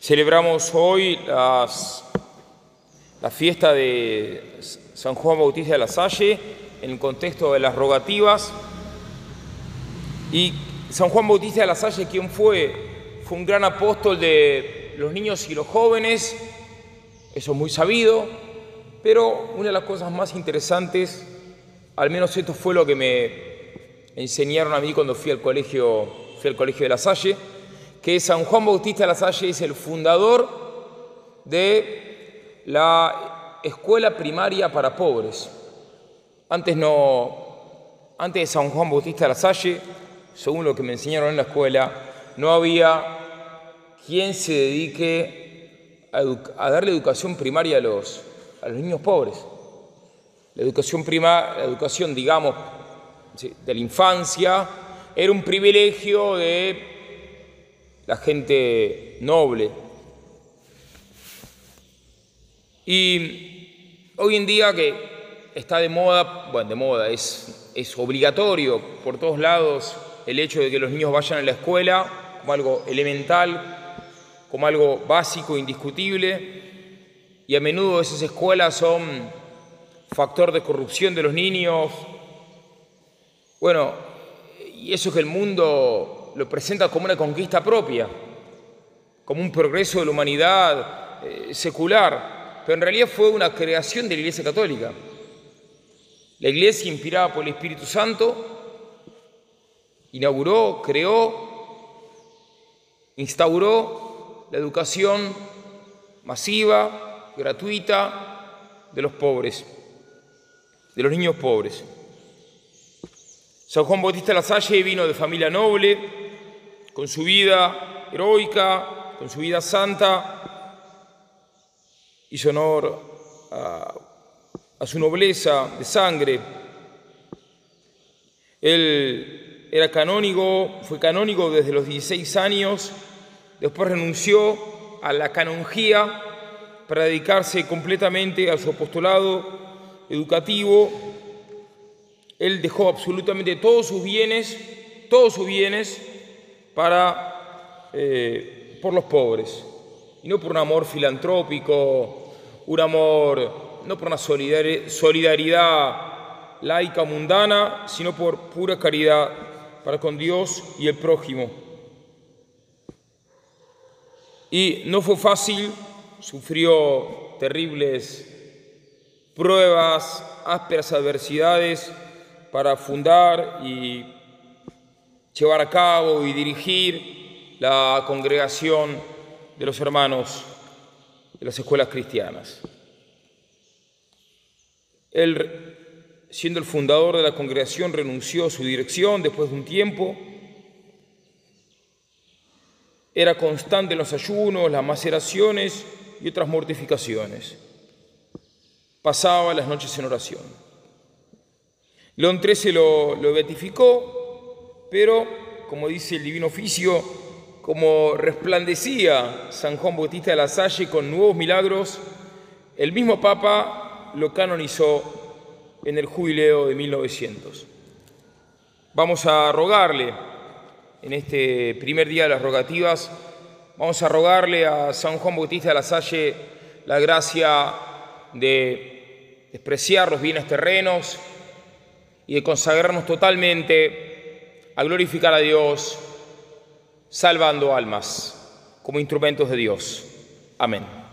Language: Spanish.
Celebramos hoy las- la fiesta de San Juan Bautista de la Salle en el contexto de las rogativas. Y San Juan Bautista de la Salle, ¿quién fue? Fue un gran apóstol de los niños y los jóvenes, eso es muy sabido, pero una de las cosas más interesantes, al menos esto fue lo que me enseñaron a mí cuando fui al colegio, fui al colegio de la Salle, que San Juan Bautista de la Salle es el fundador de la escuela primaria para pobres. Antes no, antes de San Juan Bautista de la Salle, según lo que me enseñaron en la escuela, no había quien se dedique a, darle educación primaria a los, a los niños pobres. La educación prima, la educación, digamos, de la infancia, era un privilegio de la gente noble. Y hoy en día que está de moda, bueno, de moda, es, es obligatorio por todos lados el hecho de que los niños vayan a la escuela como algo elemental, como algo básico, indiscutible, y a menudo esas escuelas son factor de corrupción de los niños. Bueno, y eso que el mundo lo presenta como una conquista propia, como un progreso de la humanidad eh, secular, pero en realidad fue una creación de la Iglesia Católica. La Iglesia, inspirada por el Espíritu Santo, inauguró, creó, instauró la educación masiva, gratuita de los pobres, de los niños pobres. San Juan Bautista la Salle vino de familia noble, con su vida heroica, con su vida santa, hizo honor a, su nobleza de sangre. Él era canónigo, fue canónigo desde los 16 años, después renunció a la canonjía para dedicarse completamente a su apostolado educativo él dejó absolutamente todos sus bienes, todos sus bienes para, eh, por los pobres. Y no por un amor filantrópico, un amor, no por una solidari- solidaridad laica mundana, sino por pura caridad para con Dios y el prójimo. Y no fue fácil, sufrió terribles pruebas, ásperas adversidades, para fundar y llevar a cabo y dirigir la congregación de los hermanos de las escuelas cristianas. Él, siendo el fundador de la congregación, renunció a su dirección después de un tiempo. Era constante en los ayunos, las maceraciones y otras mortificaciones. Pasaba las noches en oración. León XIII lo, lo beatificó, pero, como dice el Divino Oficio, como resplandecía San Juan Bautista de la Salle con nuevos milagros, el mismo Papa lo canonizó en el jubileo de 1900. Vamos a rogarle, en este primer día de las rogativas, vamos a rogarle a San Juan Bautista de la Salle la gracia de despreciar los bienes terrenos, y de consagrarnos totalmente a glorificar a Dios, salvando almas como instrumentos de Dios. Amén.